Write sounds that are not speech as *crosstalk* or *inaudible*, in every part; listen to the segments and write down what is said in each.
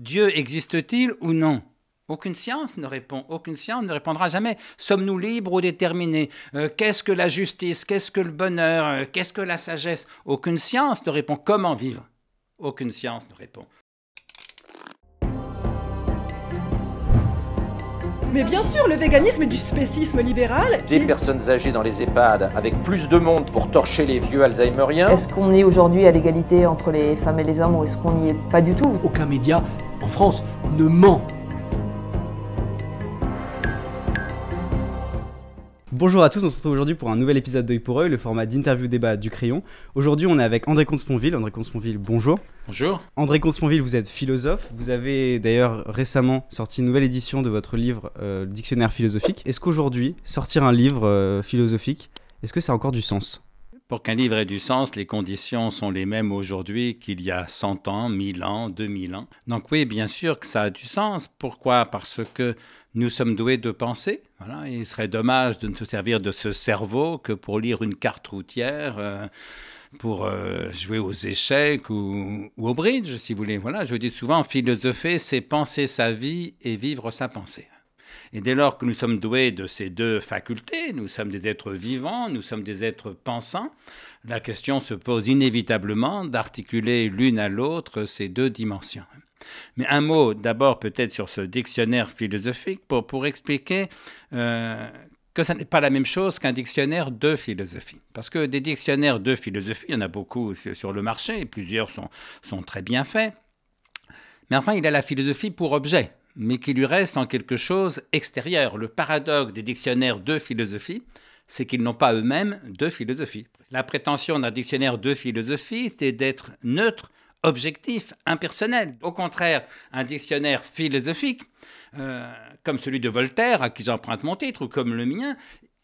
Dieu existe-t-il ou non? Aucune science ne répond, aucune science ne répondra jamais. Sommes-nous libres ou déterminés? Euh, Qu'est-ce que la justice? Qu'est-ce que le bonheur? Euh, Qu'est-ce que la sagesse? Aucune science ne répond. Comment vivre? Aucune science ne répond. Mais bien sûr, le véganisme est du spécisme libéral. Des personnes âgées dans les EHPAD avec plus de monde pour torcher les vieux Alzheimeriens. Est-ce qu'on est aujourd'hui à l'égalité entre les femmes et les hommes ou est-ce qu'on n'y est pas du tout? Aucun média en France ne ment Bonjour à tous, on se retrouve aujourd'hui pour un nouvel épisode d'œil pour œil, le format d'interview débat du crayon. Aujourd'hui, on est avec André Consponville. André Consponville, bonjour. Bonjour. André Consponville, vous êtes philosophe. Vous avez d'ailleurs récemment sorti une nouvelle édition de votre livre euh, Dictionnaire philosophique. Est-ce qu'aujourd'hui, sortir un livre euh, philosophique, est-ce que ça a encore du sens? Pour qu'un livre ait du sens, les conditions sont les mêmes aujourd'hui qu'il y a 100 ans, 1000 ans, 2000 ans. Donc oui, bien sûr que ça a du sens. Pourquoi? Parce que nous sommes doués de penser. Voilà, il serait dommage de ne se servir de ce cerveau que pour lire une carte routière, euh, pour euh, jouer aux échecs ou, au bridge, si vous voulez. Voilà, je dis souvent, philosopher, c'est penser sa vie et vivre sa pensée. Et dès lors que nous sommes doués de ces deux facultés, nous sommes des êtres vivants, nous sommes des êtres pensants, la question se pose inévitablement d'articuler l'une à l'autre ces deux dimensions. Mais un mot d'abord peut-être sur ce dictionnaire philosophique pour, pour expliquer euh, que ce n'est pas la même chose qu'un dictionnaire de philosophie. Parce que des dictionnaires de philosophie, il y en a beaucoup sur le marché, plusieurs sont, sont très bien faits. Mais enfin, il a la philosophie pour objet, mais qui lui reste en quelque chose extérieur. Le paradoxe des dictionnaires de philosophie, c'est qu'ils n'ont pas eux-mêmes de philosophie. La prétention d'un dictionnaire de philosophie, c'est d'être neutre objectif, impersonnel. Au contraire, un dictionnaire philosophique, euh, comme celui de Voltaire, à qui j'emprunte mon titre, ou comme le mien,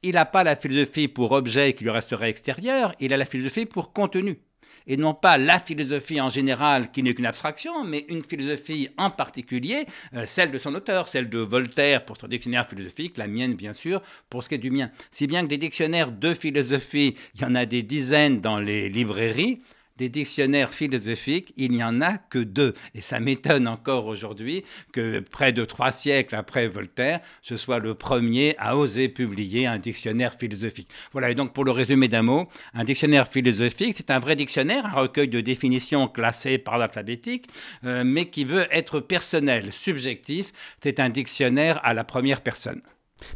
il n'a pas la philosophie pour objet qui lui resterait extérieur, il a la philosophie pour contenu. Et non pas la philosophie en général qui n'est qu'une abstraction, mais une philosophie en particulier, euh, celle de son auteur, celle de Voltaire pour son dictionnaire philosophique, la mienne bien sûr, pour ce qui est du mien. Si bien que des dictionnaires de philosophie, il y en a des dizaines dans les librairies, des dictionnaires philosophiques, il n'y en a que deux. Et ça m'étonne encore aujourd'hui que près de trois siècles après Voltaire, ce soit le premier à oser publier un dictionnaire philosophique. Voilà, et donc pour le résumé d'un mot, un dictionnaire philosophique, c'est un vrai dictionnaire, un recueil de définitions classées par l'alphabétique, euh, mais qui veut être personnel, subjectif. C'est un dictionnaire à la première personne.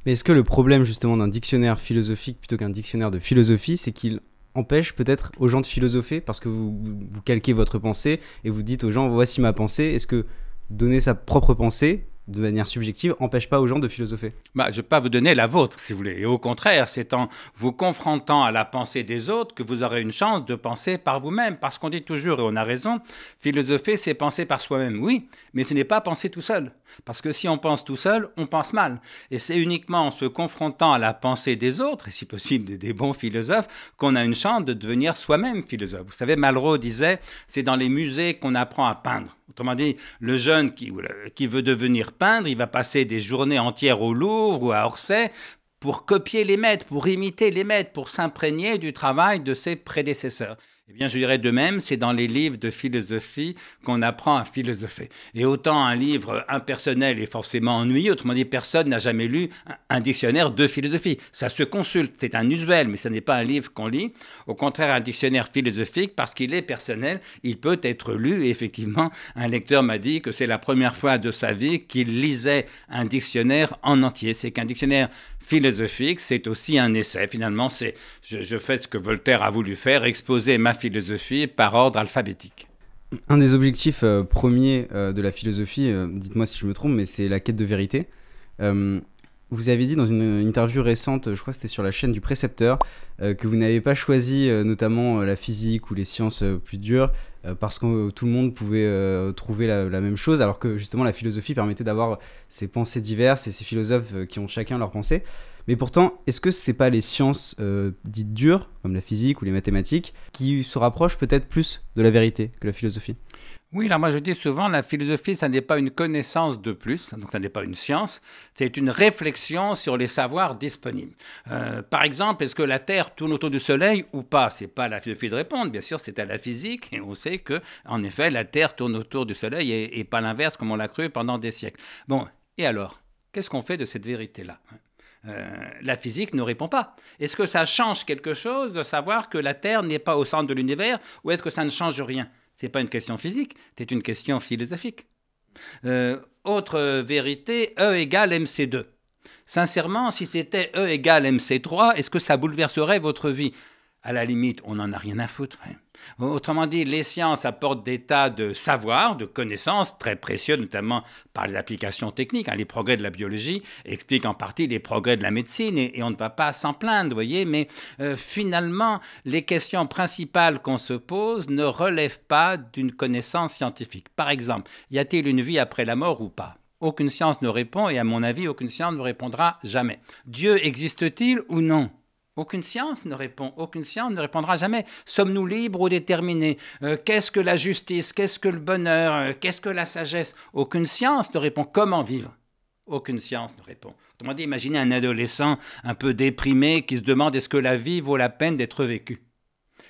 Mais est-ce que le problème justement d'un dictionnaire philosophique plutôt qu'un dictionnaire de philosophie, c'est qu'il empêche peut-être aux gens de philosopher parce que vous, calquez votre pensée et vous dites aux gens voici ma pensée. Est-ce que donner sa propre pensée de manière subjective, empêche pas aux gens de philosopher? Bah, Je ne vais pas vous donner la vôtre, si vous voulez. Et au contraire, c'est en vous confrontant à la pensée des autres que vous aurez une chance de penser par vous-même. Parce qu'on dit toujours, et on a raison, philosopher, c'est penser par soi-même. Oui, mais ce n'est pas penser tout seul. Parce que si on pense tout seul, on pense mal. Et c'est uniquement en se confrontant à la pensée des autres, et si possible des, bons philosophes, qu'on a une chance de devenir soi-même philosophe. Vous savez, Malraux disait, c'est dans les musées qu'on apprend à peindre. Autrement dit, le jeune qui, qui veut devenir peindre, il va passer des journées entières au Louvre ou à Orsay pour copier les maîtres, pour imiter les maîtres, pour s'imprégner du travail de ses prédécesseurs. Eh bien, je dirais de même, c'est dans les livres de philosophie qu'on apprend à philosopher. Et autant un livre impersonnel est forcément ennuyeux, autrement dit, personne n'a jamais lu un dictionnaire de philosophie. Ça se consulte, c'est un usuel, mais ce n'est pas un livre qu'on lit. Au contraire, un dictionnaire philosophique, parce qu'il est personnel, il peut être lu. Et effectivement, un lecteur m'a dit que c'est la première fois de sa vie qu'il lisait un dictionnaire en entier. C'est qu'un dictionnaire philosophique, c'est aussi un essai. Finalement, c'est je, fais ce que Voltaire a voulu faire, exposer ma philosophie par ordre alphabétique. Un des objectifs euh, premiers euh, de la philosophie, euh, dites-moi si je me trompe, mais c'est la quête de vérité. Vous avez dit dans une interview récente, je crois que c'était sur la chaîne du précepteur, que vous n'avez pas choisi notamment la physique ou les sciences plus dures parce que tout le monde pouvait trouver la, la, même chose, alors que justement la philosophie permettait d'avoir ces pensées diverses et ces philosophes qui ont chacun leurs pensées. Mais pourtant, est-ce que ce n'est pas les sciences euh, dites dures, comme la physique ou les mathématiques, qui se rapprochent peut-être plus de la vérité que la philosophie? Oui, là, moi je dis souvent, la philosophie, ça n'est pas une connaissance de plus, donc ça n'est pas une science, c'est une réflexion sur les savoirs disponibles. Euh, par exemple, est-ce que la Terre tourne autour du Soleil ou pas? C'est pas à la philosophie de répondre, bien sûr, c'est à la physique, et on sait que, en effet, la Terre tourne autour du Soleil et, et pas l'inverse, comme on l'a cru pendant des siècles. Bon, et alors, qu'est-ce qu'on fait de cette vérité-là? Euh, la physique ne répond pas. Est-ce que ça change quelque chose de savoir que la Terre n'est pas au centre de l'univers ou est-ce que ça ne change rien? Ce n'est pas une question physique, c'est une question philosophique. Euh, autre vérité, E égale MC2. Sincèrement, si c'était E égale MC3, est-ce que ça bouleverserait votre vie? À la limite, on n'en a rien à foutre. Hein. Autrement dit, les sciences apportent des tas de savoirs, de connaissances très précieux, notamment par les applications techniques. Hein. Les progrès de la biologie expliquent en partie les progrès de la médecine et, on ne va pas s'en plaindre, voyez. Mais euh, finalement, les questions principales qu'on se pose ne relèvent pas d'une connaissance scientifique. Par exemple, y a-t-il une vie après la mort ou pas? Aucune science ne répond et à mon avis, aucune science ne répondra jamais. Dieu existe-t-il ou non? Aucune science ne répond, aucune science ne répondra jamais. Sommes-nous libres ou déterminés? Euh, Qu'est-ce que la justice? Qu'est-ce que le bonheur? Euh, Qu'est-ce que la sagesse? Aucune science ne répond. Comment vivre? Aucune science ne répond. Autrement dit, imaginez un adolescent un peu déprimé qui se demande est-ce que la vie vaut la peine d'être vécue?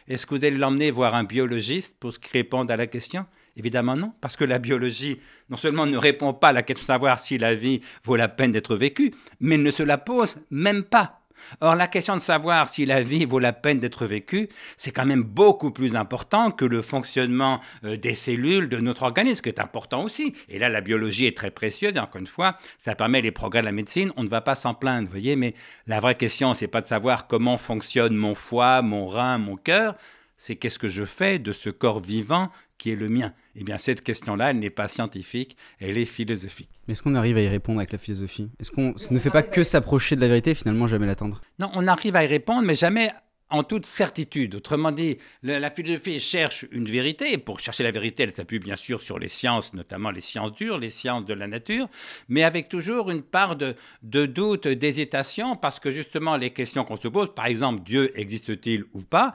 Est-ce que vous allez l'emmener voir un biologiste pour qu'il réponde à la question? Évidemment non, parce que la biologie non seulement ne répond pas à la question de savoir si la vie vaut la peine d'être vécue, mais ne se la pose même pas. Or, la question de savoir si la vie vaut la peine d'être vécue, c'est quand même beaucoup plus important que le fonctionnement euh, des cellules de notre organisme, qui est important aussi. Et là, la biologie est très précieuse, et encore une fois, ça permet les progrès de la médecine, on ne va pas s'en plaindre, vous voyez, mais la vraie question, c'est pas de savoir comment fonctionne mon foie, mon rein, mon cœur, c'est qu'est-ce que je fais de ce corps vivant qui est le mien? Eh bien, cette question-là, elle n'est pas scientifique, elle est philosophique. Mais est-ce qu'on arrive à y répondre avec la philosophie? Est-ce qu'on ne fait pas que s'approcher de la vérité et finalement jamais l'atteindre? Non, on arrive à y répondre, mais jamais en toute certitude. Autrement dit, la, philosophie cherche une vérité, et pour chercher la vérité, elle s'appuie bien sûr sur les sciences, notamment les sciences dures, les sciences de la nature, mais avec toujours une part de, de doute, d'hésitation, parce que justement les questions qu'on se pose, par exemple, Dieu existe-t-il ou pas,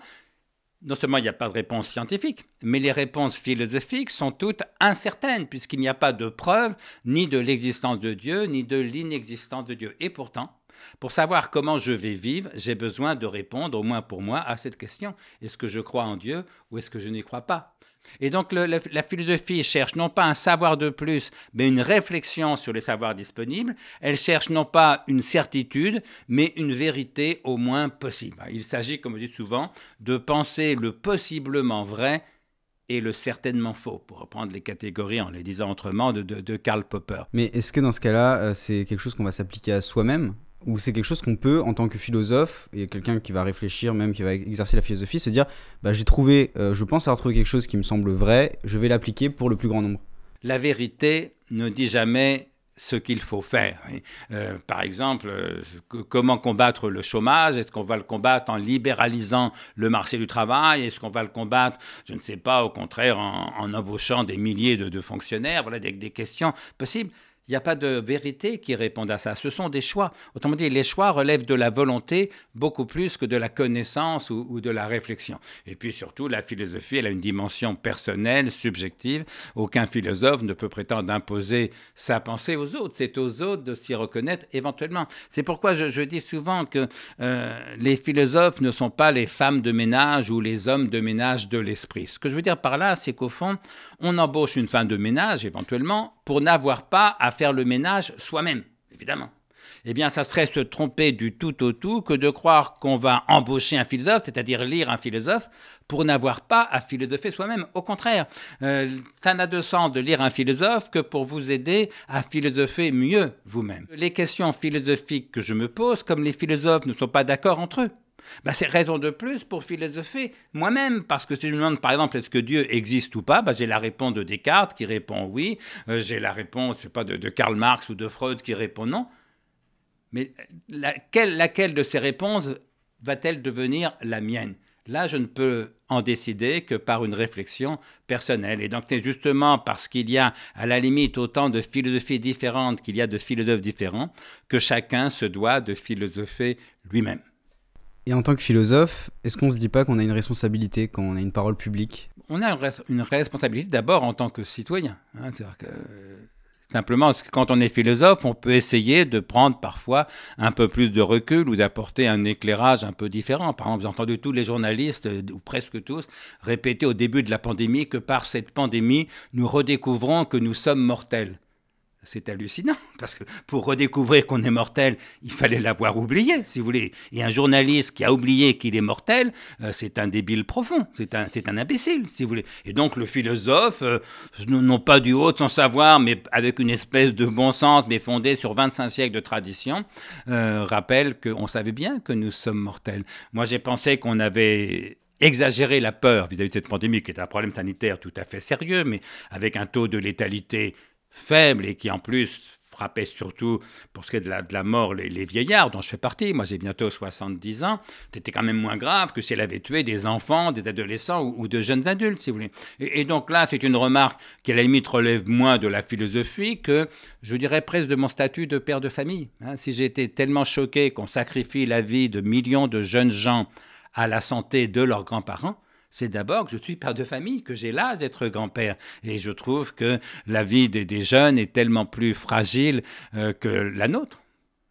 non seulement il n'y a pas de réponse scientifique, mais les réponses philosophiques sont toutes incertaines, puisqu'il n'y a pas de preuve ni de l'existence de Dieu, ni de l'inexistence de Dieu. Et pourtant, pour savoir comment je vais vivre, j'ai besoin de répondre, au moins pour moi, à cette question. Est-ce que je crois en Dieu ou est-ce que je n'y crois pas? Et donc la, philosophie cherche non pas un savoir de plus, mais une réflexion sur les savoirs disponibles. Elle cherche non pas une certitude, mais une vérité au moins possible. Il s'agit, comme je dis souvent, de penser le possiblement vrai et le certainement faux, pour reprendre les catégories en les disant autrement de, de Karl Popper. Mais est-ce que dans ce cas-là, euh, c'est quelque chose qu'on va s'appliquer à soi-même? Ou c'est quelque chose qu'on peut, en tant que philosophe, et quelqu'un qui va réfléchir, même qui va exercer la philosophie, se dire bah, j'ai trouvé, euh, je pense avoir trouvé quelque chose qui me semble vrai, je vais l'appliquer pour le plus grand nombre. La vérité ne dit jamais ce qu'il faut faire. Euh, par exemple, euh, comment combattre le chômage? Est-ce qu'on va le combattre en libéralisant le marché du travail? Est-ce qu'on va le combattre, je ne sais pas, au contraire, en, embauchant des milliers de, fonctionnaires? Voilà des questions possibles. Il n'y a pas de vérité qui réponde à ça. Ce sont des choix. Autrement dit, les choix relèvent de la volonté beaucoup plus que de la connaissance ou, de la réflexion. Et puis surtout, la philosophie, elle a une dimension personnelle, subjective. Aucun philosophe ne peut prétendre imposer sa pensée aux autres. C'est aux autres de s'y reconnaître éventuellement. C'est pourquoi je, dis souvent que euh, les philosophes ne sont pas les femmes de ménage ou les hommes de ménage de l'esprit. Ce que je veux dire par là, c'est qu'au fond, on embauche une femme de ménage éventuellement pour n'avoir pas à faire le ménage soi-même, évidemment. Eh bien, ça serait se tromper du tout au tout que de croire qu'on va embaucher un philosophe, c'est-à-dire lire un philosophe, pour n'avoir pas à philosopher soi-même. Au contraire, euh, ça n'a de sens de lire un philosophe que pour vous aider à philosopher mieux vous-même. Les questions philosophiques que je me pose, comme les philosophes ne sont pas d'accord entre eux, bah, c'est raison de plus pour philosopher moi-même, parce que si je me demande par exemple est-ce que Dieu existe ou pas, bah, j'ai la réponse de Descartes qui répond oui, euh, j'ai la réponse je sais pas, de, Karl Marx ou de Freud qui répond non. Mais laquelle, laquelle de ces réponses va-t-elle devenir la mienne? Là, je ne peux en décider que par une réflexion personnelle. Et donc, c'est justement parce qu'il y a à la limite autant de philosophies différentes qu'il y a de philosophes différents que chacun se doit de philosopher lui-même. Et en tant que philosophe, est-ce qu'on se dit pas qu'on a une responsabilité quand on a une parole publique? On a une responsabilité d'abord en tant que citoyen. Hein, c'est-à-dire que Simplement, quand on est philosophe, on peut essayer de prendre parfois un peu plus de recul ou d'apporter un éclairage un peu différent. Par exemple, j'ai entendu tous les journalistes, euh, ou presque tous, répéter au début de la pandémie que par cette pandémie, nous redécouvrons que nous sommes mortels c'est hallucinant, *laughs* parce que pour redécouvrir qu'on est mortel, il fallait l'avoir oublié, si vous voulez. Et un journaliste qui a oublié qu'il est mortel, euh, c'est un débile profond, c'est un, un imbécile, si vous voulez. Et donc le philosophe, euh, non pas du haut de son savoir, mais avec une espèce de bon sens, mais fondé sur 25 siècles de tradition, euh, rappelle qu'on savait bien que nous sommes mortels. Moi j'ai pensé qu'on avait exagéré la peur vis-à-vis -vis de cette pandémie, qui est un problème sanitaire tout à fait sérieux, mais avec un taux de létalité faible et qui en plus frappait surtout pour ce qui est de la, de la mort les, vieillards dont je fais partie. Moi j'ai bientôt 70 ans. C'était quand même moins grave que si elle avait tué des enfants, des adolescents ou, de jeunes adultes, si vous voulez. Et, donc là, c'est une remarque qui à la limite relève moins de la philosophie que, je dirais presque de mon statut de père de famille. Hein. si j'étais tellement choqué qu'on sacrifie la vie de millions de jeunes gens à la santé de leurs grands-parents, c'est d'abord que je suis père de famille, que j'ai l'âge d'être grand-père. Et je trouve que la vie des, jeunes est tellement plus fragile euh, que la nôtre.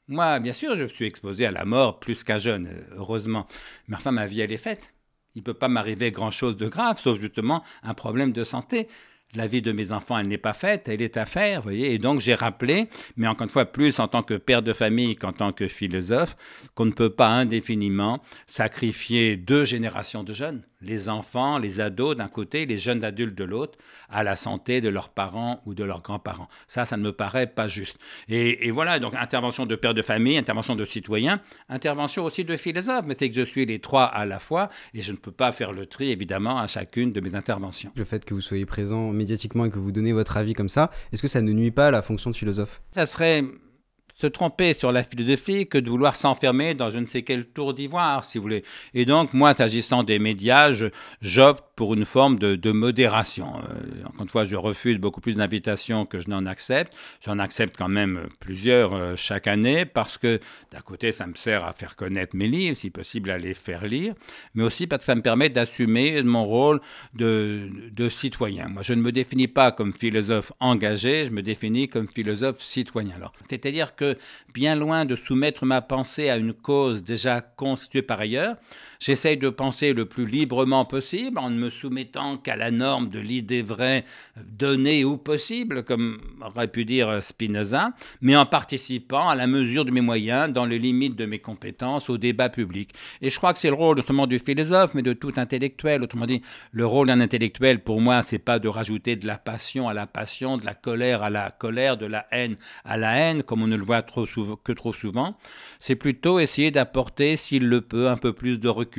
Moi, bien sûr, je suis exposé à la mort plus qu'à jeune, euh, heureusement. Mais enfin, ma vie, elle est faite. Il ne peut pas m'arriver grand-chose de grave, sauf justement un problème de santé la vie de mes enfants, elle n'est pas faite, elle est à faire, vous voyez. Et donc j'ai rappelé, mais encore une fois plus en tant que père de famille qu'en tant que philosophe, qu'on ne peut pas indéfiniment sacrifier deux générations de jeunes les enfants, les ados d'un côté, les jeunes adultes de l'autre, à la santé de leurs parents ou de leurs grands-parents. Ça, ça ne me paraît pas juste. Et, voilà, donc intervention de père de famille, intervention de citoyen, intervention aussi de philosophe, mais c'est que je suis les trois à la fois et je ne peux pas faire le tri, évidemment, à chacune de mes interventions. Le fait que vous soyez présent médiatiquement et que vous donnez votre avis comme ça, est-ce que ça ne nuit pas à la fonction de philosophe? Ça serait se tromper sur la philosophie que de vouloir s'enfermer dans je ne sais quel tour d'ivoire, si vous voulez. Et donc, moi, s'agissant des médias, j'opte pour une forme de, modération. Euh, encore une fois, je refuse beaucoup plus d'invitations que je n'en accepte. J'en accepte quand même plusieurs euh, chaque année parce que, d'un côté, ça me sert à faire connaître mes livres, si possible à les faire lire, mais aussi parce que ça me permet d'assumer mon rôle de, de citoyen. Moi, je ne me définis pas comme philosophe engagé, je me définis comme philosophe citoyen. Alors, c'est-à-dire que bien loin de soumettre ma pensée à une cause déjà constituée par ailleurs, j'essaye de penser le plus librement possible en ne me soumettant qu'à la norme de l'idée vraie donnée ou possible, comme aurait pu dire Spinoza, mais en participant à la mesure de mes moyens, dans les limites de mes compétences, au débat public. Et je crois que c'est le rôle justement du philosophe, mais de tout intellectuel. Autrement dit, le rôle d'un intellectuel, pour moi, c'est pas de rajouter de la passion à la passion, de la colère à la colère, de la haine à la haine, comme on ne le voit que trop souvent, c'est plutôt essayer d'apporter, s'il le peut, un peu plus de recul,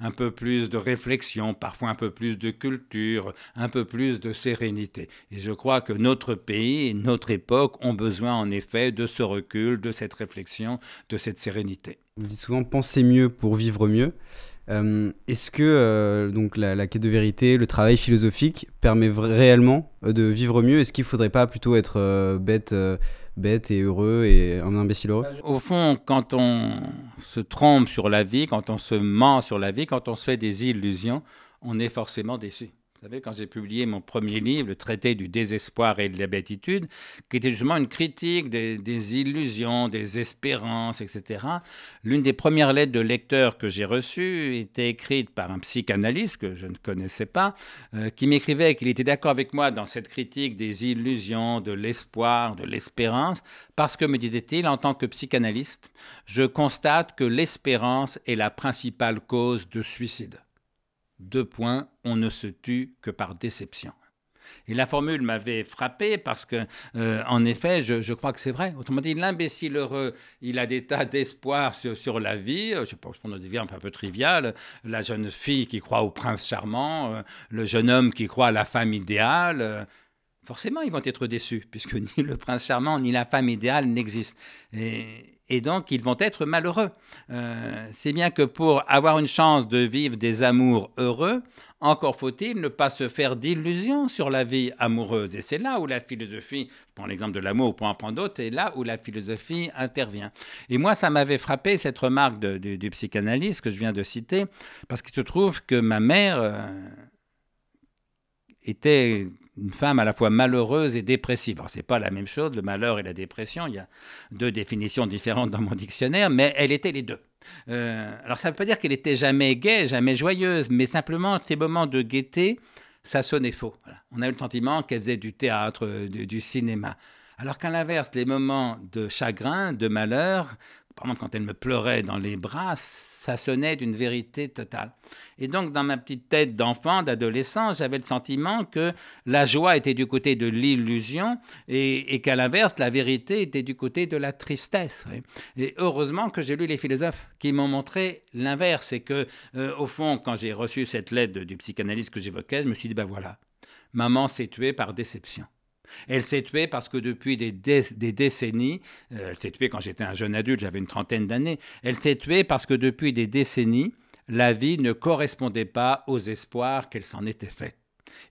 un peu plus de réflexion, parfois un peu plus de culture, un peu plus de sérénité. Et je crois que notre pays et notre époque ont besoin en effet de ce recul, de cette réflexion, de cette sérénité. On dit souvent penser mieux pour vivre mieux. Euh, est-ce que euh, donc la, quête de vérité, le travail philosophique permet réellement euh, de vivre mieux? Est-ce qu'il ne faudrait pas plutôt être bête bête et heureux et un imbécile heureux Au fond, quand on se trompe sur la vie, quand on se ment sur la vie, quand on se fait des illusions, on est forcément déçu. Vous savez, quand j'ai publié mon premier livre, le traité du désespoir et de la bêtitude, qui était justement une critique des, illusions, des espérances, etc., l'une des premières lettres de lecteur que j'ai reçues était écrite par un psychanalyste que je ne connaissais pas, euh, qui m'écrivait qu'il était d'accord avec moi dans cette critique des illusions, de l'espoir, de l'espérance, parce que, me disait-il, en tant que psychanalyste, je constate que l'espérance est la principale cause de suicide. Deux points, on ne se tue que par déception. Et la formule m'avait frappé parce que, euh, en effet, je, crois que c'est vrai. Autrement dit, l'imbécile heureux, il a des tas d'espoir sur, la vie. Euh, je pense qu'on a des vies un peu triviales. La jeune fille qui croit au prince charmant, euh, le jeune homme qui croit à la femme idéale. forcément, ils vont être déçus, puisque *laughs* ni le prince charmant ni la femme idéale n'existent. Et, et donc ils vont être malheureux. Euh, c'est bien que pour avoir une chance de vivre des amours heureux, encore faut-il ne pas se faire d'illusions sur la vie amoureuse. Et c'est là où la philosophie, je prends l'exemple de l'amour pour en prendre d'autres, et là où la philosophie intervient. Et moi, ça m'avait frappé cette remarque du psychanalyste que je viens de citer, parce qu'il se trouve que ma mère... Euh, était une femme à la fois malheureuse et dépressive. Alors, c'est pas la même chose, le malheur et la dépression. Il y a deux définitions différentes dans mon dictionnaire, mais elle était les deux. Euh, alors, ça ne veut pas dire qu'elle était jamais gaie, jamais joyeuse, mais simplement ces moments de gaieté, ça sonnait faux. On a eu le sentiment qu'elle faisait du théâtre, euh, du, du cinéma. Alors qu'à l'inverse, les moments de chagrin, de malheur, par exemple quand elle me pleurait dans les bras, ça sonnait d'une vérité totale. Et donc, dans ma petite tête d'enfant, d'adolescent, j'avais le sentiment que la joie était du côté de l'illusion et, qu'à l'inverse, la vérité était du côté de la tristesse. Et heureusement que j'ai lu les philosophes qui m'ont montré l'inverse. Et que, euh, au fond, quand j'ai reçu cette lettre du psychanalyste que j'évoquais, je me suis dit, ben voilà, maman s'est tuée par déception. Elle s'est tuée parce que depuis des, décennies, euh, elle s'est tuée quand j'étais un jeune adulte, j'avais une trentaine d'années, elle s'est tuée parce que depuis des décennies, la vie ne correspondait pas aux espoirs qu'elle s'en était faite.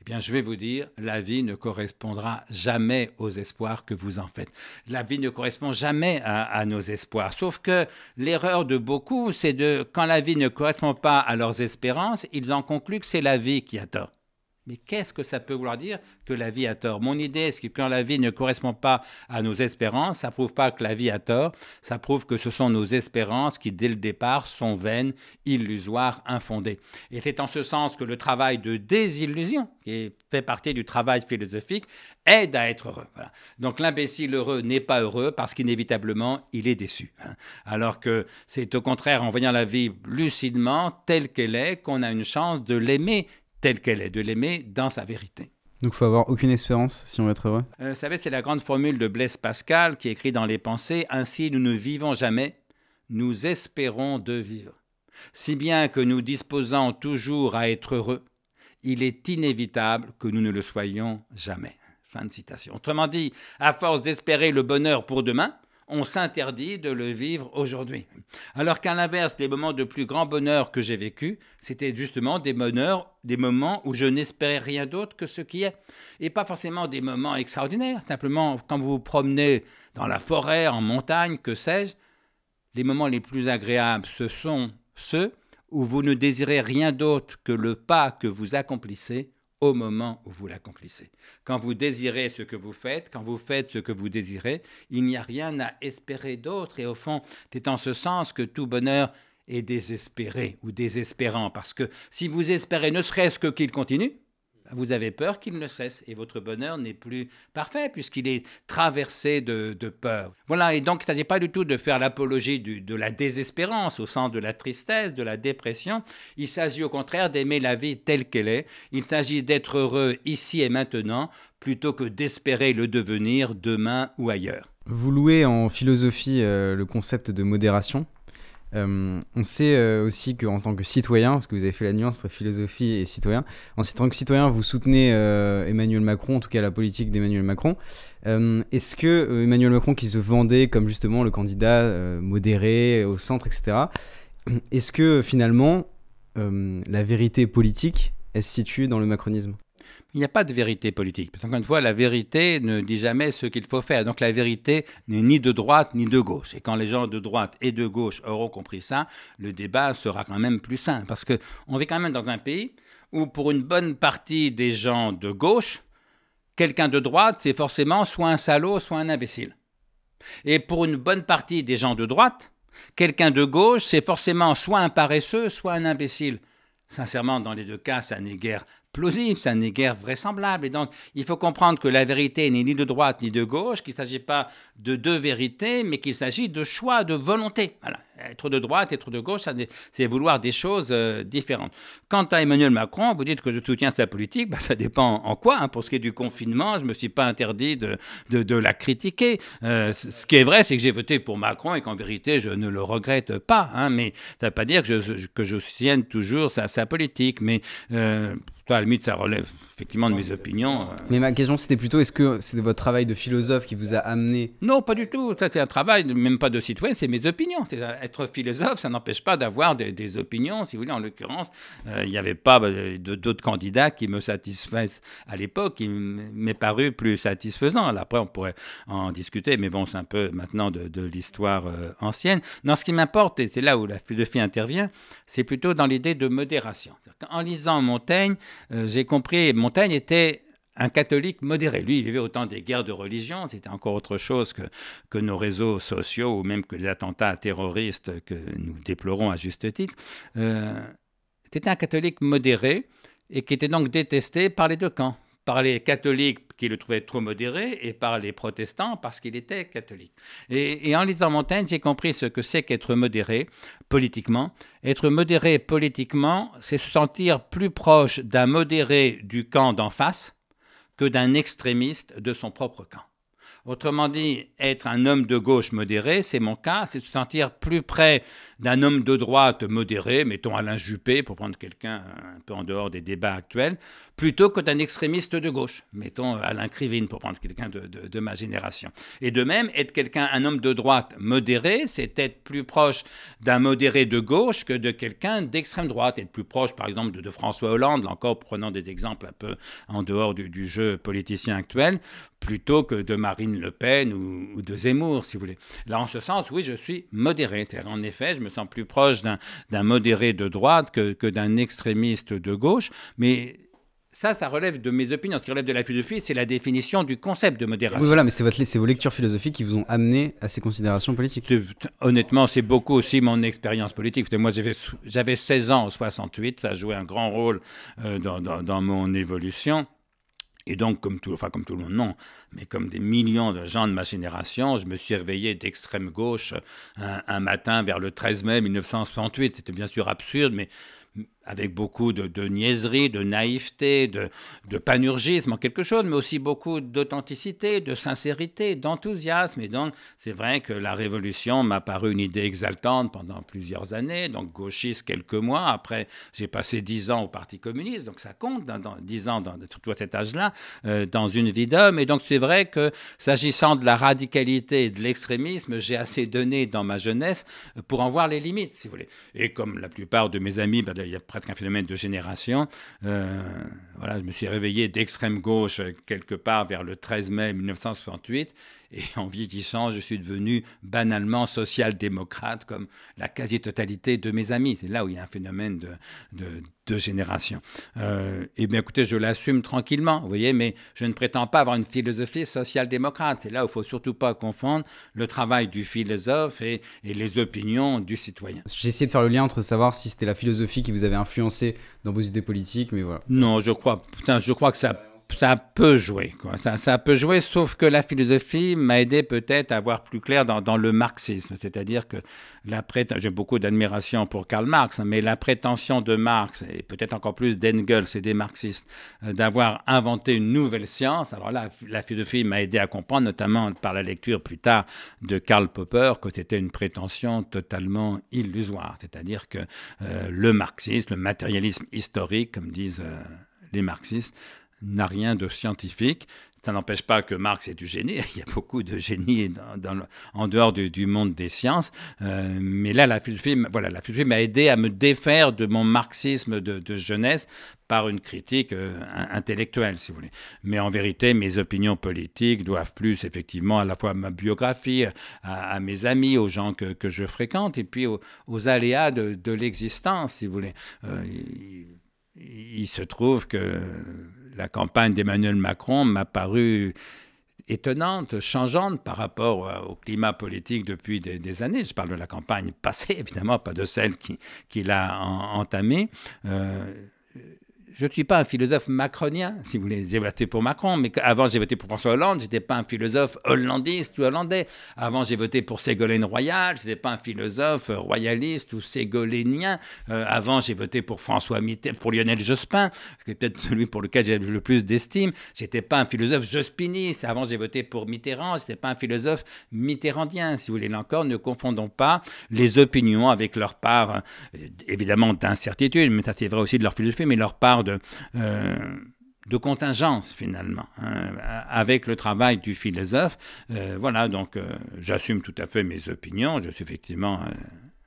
Eh bien, je vais vous dire, la vie ne correspondra jamais aux espoirs que vous en faites. La vie ne correspond jamais à, à nos espoirs. Sauf que l'erreur de beaucoup, c'est de, quand la vie ne correspond pas à leurs espérances, ils en concluent que c'est la vie qui a tort. Mais qu'est-ce que ça peut vouloir dire que la vie a tort? Mon idée, c'est que quand la vie ne correspond pas à nos espérances, ça prouve pas que la vie a tort, ça prouve que ce sont nos espérances qui, dès le départ, sont vaines, illusoires, infondées. Et c'est en ce sens que le travail de désillusion, qui fait partie du travail philosophique, aide à être heureux. Donc l'imbécile heureux n'est pas heureux parce qu'inévitablement, il est déçu. Hein. Alors que c'est au contraire en voyant la vie lucidement, telle qu'elle est, qu'on a une chance de l'aimer telle qu'elle est, de l'aimer dans sa vérité. Donc il faut avoir aucune espérance si on veut être heureux euh, Vous savez, c'est la grande formule de Blaise Pascal qui écrit dans Les Pensées, Ainsi nous ne vivons jamais, nous espérons de vivre. Si bien que nous disposons toujours à être heureux, il est inévitable que nous ne le soyons jamais. Fin de citation. Autrement dit, à force d'espérer le bonheur pour demain, on s'interdit de le vivre aujourd'hui. Alors qu'à l'inverse, les moments de plus grand bonheur que j'ai vécu, c'était justement des bonheurs, des moments où je n'espérais rien d'autre que ce qui est. Et pas forcément des moments extraordinaires, simplement quand vous vous promenez dans la forêt, en montagne, que sais-je, les moments les plus agréables, ce sont ceux où vous ne désirez rien d'autre que le pas que vous accomplissez au moment où vous l'accomplissez. Quand vous désirez ce que vous faites, quand vous faites ce que vous désirez, il n'y a rien à espérer d'autre. Et au fond, c'est en ce sens que tout bonheur est désespéré ou désespérant. Parce que si vous espérez ne serait-ce que qu'il continue, vous avez peur qu'il ne cesse et votre bonheur n'est plus parfait puisqu'il est traversé de, peur. Voilà, et donc il ne s'agit pas du tout de faire l'apologie de la désespérance au sens de la tristesse, de la dépression. Il s'agit au contraire d'aimer la vie telle qu'elle est. Il s'agit d'être heureux ici et maintenant plutôt que d'espérer le devenir demain ou ailleurs. Vous louez en philosophie euh, le concept de modération. Euh, on sait euh, aussi qu'en tant que citoyen, parce que vous avez fait la nuance entre philosophie et citoyen, en tant que citoyen, vous soutenez euh, Emmanuel Macron, en tout cas la politique d'Emmanuel Macron. Est-ce que Emmanuel Macron, qui se vendait comme justement le candidat modéré, au centre, etc., est-ce que finalement la vérité politique, elle se situe dans le macronisme? Il n'y a pas de vérité politique. Parce qu'encore une fois, la vérité ne dit jamais ce qu'il faut faire. Donc la vérité n'est ni de droite ni de gauche. Et quand les gens de droite et de gauche auront compris ça, le débat sera quand même plus sain. Parce qu'on vit quand même dans un pays où pour une bonne partie des gens de gauche, quelqu'un de droite, c'est forcément soit un salaud, soit un imbécile. Et pour une bonne partie des gens de droite, quelqu'un de gauche, c'est forcément soit un paresseux, soit un imbécile. Sincèrement, dans les deux cas, ça n'est guère plausible, ça n'est guère vraisemblable. Et donc, il faut comprendre que la vérité n'est ni de droite ni de gauche, qu'il ne s'agit pas de deux vérités, mais qu'il s'agit de choix, de volonté. Voilà. Être de droite, être de gauche, c'est vouloir des choses euh, différentes. Quant à Emmanuel Macron, vous dites que je soutiens sa politique, bah, ça dépend en quoi. Hein. Pour ce qui est du confinement, je ne me suis pas interdit de, la critiquer. Euh, ce qui est vrai, c'est que j'ai voté pour Macron et qu'en vérité, je ne le regrette pas. Hein, mais ça ne veut pas dire que je, soutienne toujours sa, sa politique. Mais euh, à la limite, ça relève effectivement de mes opinions. Euh. Mais ma question, c'était plutôt est-ce que c'est votre travail de philosophe qui vous a amené Non, pas du tout. Ça, c'est un travail, même pas de citoyen, c'est mes opinions. Être philosophe, ça n'empêche pas d'avoir des, opinions. Si vous voulez, en l'occurrence, euh, il n'y avait pas bah, d'autres candidats qui me satisfassent à l'époque, qui m'est paru plus satisfaisant. Après, on pourrait en discuter, mais bon, c'est un peu maintenant de, l'histoire euh, ancienne. Non, ce qui m'importe, et c'est là où la philosophie intervient, c'est plutôt dans l'idée de modération. En lisant Montaigne, euh, j'ai compris, Montaigne était un catholique modéré. Lui, il vivait autant des guerres de religion, c'était encore autre chose que, que nos réseaux sociaux ou même que les attentats terroristes que nous déplorons à juste titre. Euh, c'était un catholique modéré et qui était donc détesté par les deux camps, par les catholiques qui le trouvaient trop modéré et par les protestants parce qu'il était catholique. Et, en lisant Montaigne, j'ai compris ce que c'est qu'être modéré politiquement. Être modéré politiquement, c'est se sentir plus proche d'un modéré du camp d'en face que d'un extrémiste de son propre camp. Autrement dit, être un homme de gauche modéré, c'est mon cas, c'est se sentir plus près d'un homme de droite modéré, mettons Alain Juppé, pour prendre quelqu'un un peu en dehors des débats actuels, plutôt que d'un extrémiste de gauche, mettons Alain Krivine, pour prendre quelqu'un de, de, ma génération. Et de même, être quelqu'un, un homme de droite modéré, c'est être plus proche d'un modéré de gauche que de quelqu'un d'extrême droite, être plus proche, par exemple, de, de, François Hollande, là encore prenant des exemples un peu en dehors du, du jeu politicien actuel, plutôt que de Marine Le Pen ou, ou, de Zemmour, si vous voulez. Là, en ce sens, oui, je suis modéré. En effet, je me sens plus proche d'un modéré de droite que, que d'un extrémiste de gauche, mais ça, ça relève de mes opinions. Ce qui relève de la philosophie, c'est la définition du concept de modération. Oui, voilà, mais c'est vos lectures philosophiques qui vous ont amené à ces considérations politiques. Honnêtement, c'est beaucoup aussi mon expérience politique. Moi, j'avais 16 ans en 68, ça a joué un grand rôle euh, dans, dans, dans mon évolution. Et donc, comme tout, enfin, comme tout le monde, non, mais comme des millions de gens de ma génération, je me suis réveillé d'extrême gauche un, un, matin vers le 13 mai 1968. C'était bien sûr absurde, mais avec beaucoup de, de, niaiserie, de naïveté, de, de, panurgisme en quelque chose, mais aussi beaucoup d'authenticité, de sincérité, d'enthousiasme. Et donc, c'est vrai que la Révolution m'a paru une idée exaltante pendant plusieurs années, donc gauchiste quelques mois. Après, j'ai passé dix ans au Parti communiste, donc ça compte, dans, dix ans, dans, surtout à cet âge-là, euh, dans une vie d'homme. Et donc, c'est vrai que s'agissant de la radicalité et de l'extrémisme, j'ai assez donné dans ma jeunesse pour en voir les limites, si vous voulez. Et comme la plupart de mes amis, ben, il y a presque un phénomène de génération. Euh, voilà, je me suis réveillé d'extrême gauche quelque part vers le 13 mai 1968 et en vieillissant, je suis devenu banalement social-démocrate comme la quasi-totalité de mes amis. C'est là où il y a un phénomène de, de, de génération. Euh, et bien écoutez, je l'assume tranquillement, vous voyez, mais je ne prétends pas avoir une philosophie social-démocrate. C'est là où il ne faut surtout pas confondre le travail du philosophe et, et les opinions du citoyen. J'ai essayé de faire le lien entre savoir si c'était la philosophie qui vous avait influencé dans vos idées politiques, mais voilà. Non, je crois, putain, je crois que ça ça peut jouer. Ça, peut jouer, sauf que la philosophie m'a aidé peut-être à voir plus clair dans, dans le marxisme. C'est-à-dire que la j'ai beaucoup d'admiration pour Karl Marx, hein, mais la prétention de Marx, et peut-être encore plus d'Engels et des marxistes, euh, d'avoir inventé une nouvelle science, alors là, la philosophie m'a aidé à comprendre, notamment par la lecture plus tard de Karl Popper, que c'était une prétention totalement illusoire. C'est-à-dire que euh, le marxisme, le matérialisme historique, comme disent euh, les marxistes, n'a rien de scientifique. Ça n'empêche pas que Marx est du génie. *laughs* Il y a beaucoup de génie en dehors du, monde des sciences. Euh, mais là, la philosophie, voilà, la philosophie m'a aidé à me défaire de mon marxisme de, jeunesse par une critique euh, intellectuelle, si vous voulez. Mais en vérité, mes opinions politiques doivent plus effectivement à la fois à ma biographie, à, mes amis, aux gens que, que, je fréquente, et puis aux, aléas de, l'existence, si vous voulez. Euh, il se trouve que la campagne d'Emmanuel Macron m'a paru étonnante, changeante par rapport au climat politique depuis des, années. Je parle de la campagne passée, *laughs* évidemment, pas de celle qu'il qui a en, entamée. Euh, je ne suis pas un philosophe macronien, si vous voulez. J'ai voté pour Macron, mais avant j'ai voté pour François Hollande, je n'étais pas un philosophe hollandiste ou hollandais. Avant j'ai voté pour Ségolène Royal, je n'étais pas un philosophe royaliste ou ségolénien. Euh, avant j'ai voté pour François Mitterrand, pour Lionel Jospin, qui est peut-être celui pour lequel j'ai le plus d'estime. Je n'étais pas un philosophe jospiniste. Avant j'ai voté pour Mitterrand, je n'étais pas un philosophe mitterrandien, si vous voulez. Là encore, ne confondons pas les opinions avec leur part, euh, évidemment, d'incertitude, mais ça c'est vrai aussi de leur philosophie, mais leur part de, euh, de contingence finalement, hein, avec le travail du philosophe. Euh, voilà, donc euh, j'assume tout à fait mes opinions. Je suis effectivement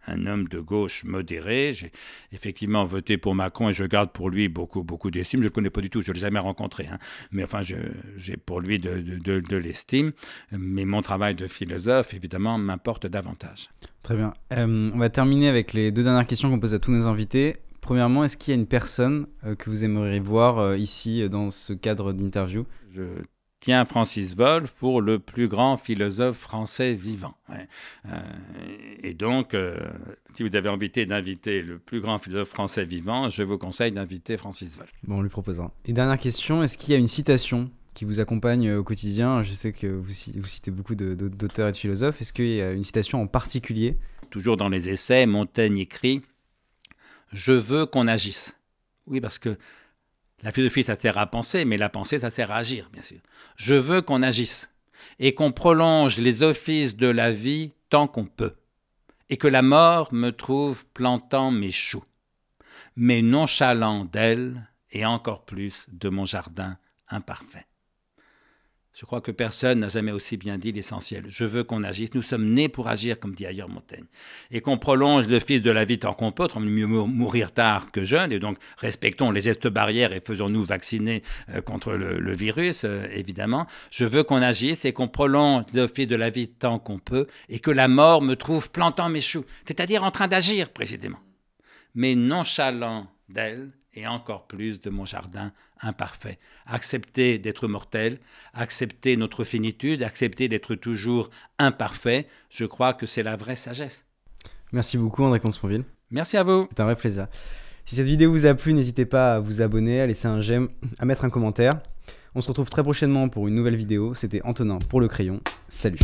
un homme de gauche modéré. J'ai effectivement voté pour Macron et je garde pour lui beaucoup, beaucoup d'estime. Je ne le connais pas du tout, je ne l'ai jamais rencontré. Hein. Mais enfin, j'ai pour lui de l'estime. Mais mon travail de philosophe, évidemment, m'importe davantage. Très bien. on va terminer avec les deux dernières questions qu'on pose à tous nos invités Premièrement, est-ce qu'il y a une personne euh, que vous aimeriez voir euh, ici euh, dans ce cadre d'interview? Je tiens Francis Wolff pour le plus grand philosophe français vivant. Ouais. Euh, et donc, euh, si vous avez envie d'inviter le plus grand philosophe français vivant, je vous conseille d'inviter Francis Wolff. Bon, on lui proposera. Et dernière question, est-ce qu'il y a une citation qui vous accompagne au quotidien? Je sais que vous, ci- vous citez beaucoup de- de- d'auteurs et de philosophes. Est-ce qu'il y a une citation en particulier? Toujours dans les essais, Montaigne écrit Je veux qu'on agisse. Oui, parce que la philosophie, ça sert à penser, mais la pensée, ça sert à agir, bien sûr. Je veux qu'on agisse et qu'on prolonge les offices de la vie tant qu'on peut, et que la mort me trouve plantant mes choux, mais nonchalant d'elle et encore plus de mon jardin imparfait. Je crois que personne n'a jamais aussi bien dit l'essentiel. Je veux qu'on agisse. Nous sommes nés pour agir, comme dit ailleurs Montaigne. Et qu'on prolonge le fils de la vie tant qu'on peut, autrement mieux mou- mourir tard que jeune. Et donc, respectons les gestes barrières et faisons-nous vacciner euh, contre le, virus, euh, évidemment. Je veux qu'on agisse et qu'on prolonge le fil de la vie tant qu'on peut et que la mort me trouve plantant mes choux. C'est-à-dire en train d'agir, précisément. Mais nonchalant d'elle et encore plus de mon jardin imparfait. Accepter d'être mortel, accepter notre finitude, accepter d'être toujours imparfait, je crois que c'est la vraie sagesse. Merci beaucoup André Consponville. Merci à vous. C'est un vrai plaisir. Si cette vidéo vous a plu, n'hésitez pas à vous abonner, à laisser un j'aime, à mettre un commentaire. On se retrouve très prochainement pour une nouvelle vidéo. C'était Antonin pour le crayon. Salut